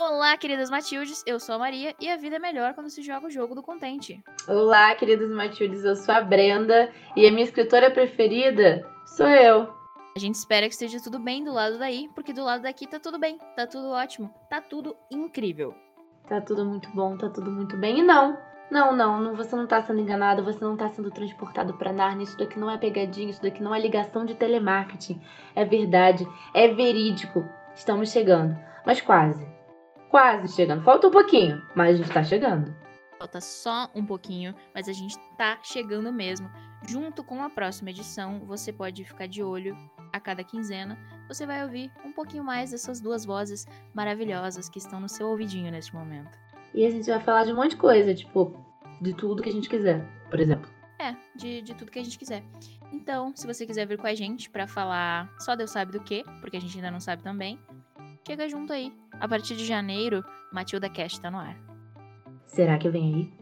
Olá, queridas Matildes, eu sou a Maria e a vida é melhor quando se joga o jogo do contente. Olá, queridos Matildes, eu sou a Brenda e a minha escritora preferida sou eu. A gente espera que esteja tudo bem do lado daí, porque do lado daqui tá tudo bem, tá tudo ótimo, tá tudo incrível. Tá tudo muito bom, tá tudo muito bem. E não, não, não, não você não tá sendo enganado, você não tá sendo transportado para Narnia. Isso daqui não é pegadinha, isso daqui não é ligação de telemarketing. É verdade, é verídico. Estamos chegando, mas quase. Quase chegando. Falta um pouquinho, mas a gente tá chegando. Falta só um pouquinho, mas a gente tá chegando mesmo. Junto com a próxima edição, você pode ficar de olho a cada quinzena. Você vai ouvir um pouquinho mais dessas duas vozes maravilhosas que estão no seu ouvidinho neste momento. E a gente vai falar de um monte de coisa, tipo, de tudo que a gente quiser, por exemplo. É, de, de tudo que a gente quiser. Então, se você quiser vir com a gente para falar só Deus sabe do que, porque a gente ainda não sabe também, chega junto aí. A partir de janeiro, Matilda Cast tá no ar. Será que vem aí?